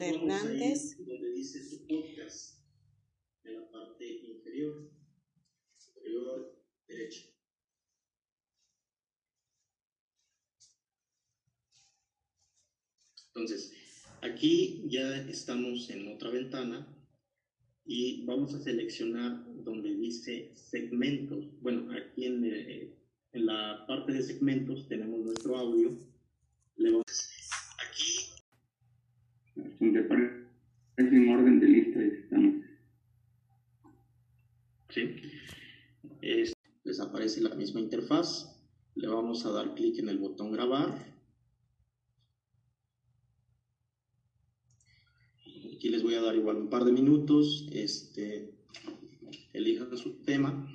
Hernández. Donde dice su podcast, en la parte inferior, superior derecha. Entonces, aquí ya estamos en otra ventana y vamos a seleccionar donde dice segmentos. Bueno, aquí en, eh, en la parte de segmentos tenemos nuestro audio. Le vamos aquí donde en orden de lista. ¿sí? Es- les aparece la misma interfaz. Le vamos a dar clic en el botón grabar. Aquí les voy a dar igual un par de minutos. Este, elijan su tema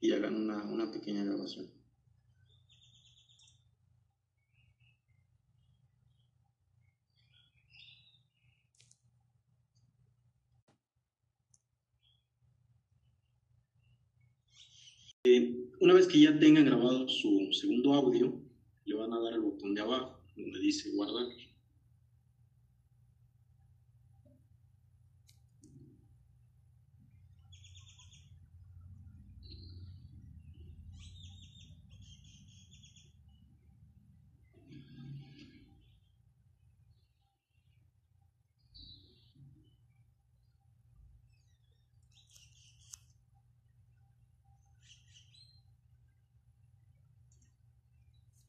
y hagan una, una pequeña grabación. Una vez que ya tengan grabado su segundo audio, le van a dar al botón de abajo, donde dice guardar.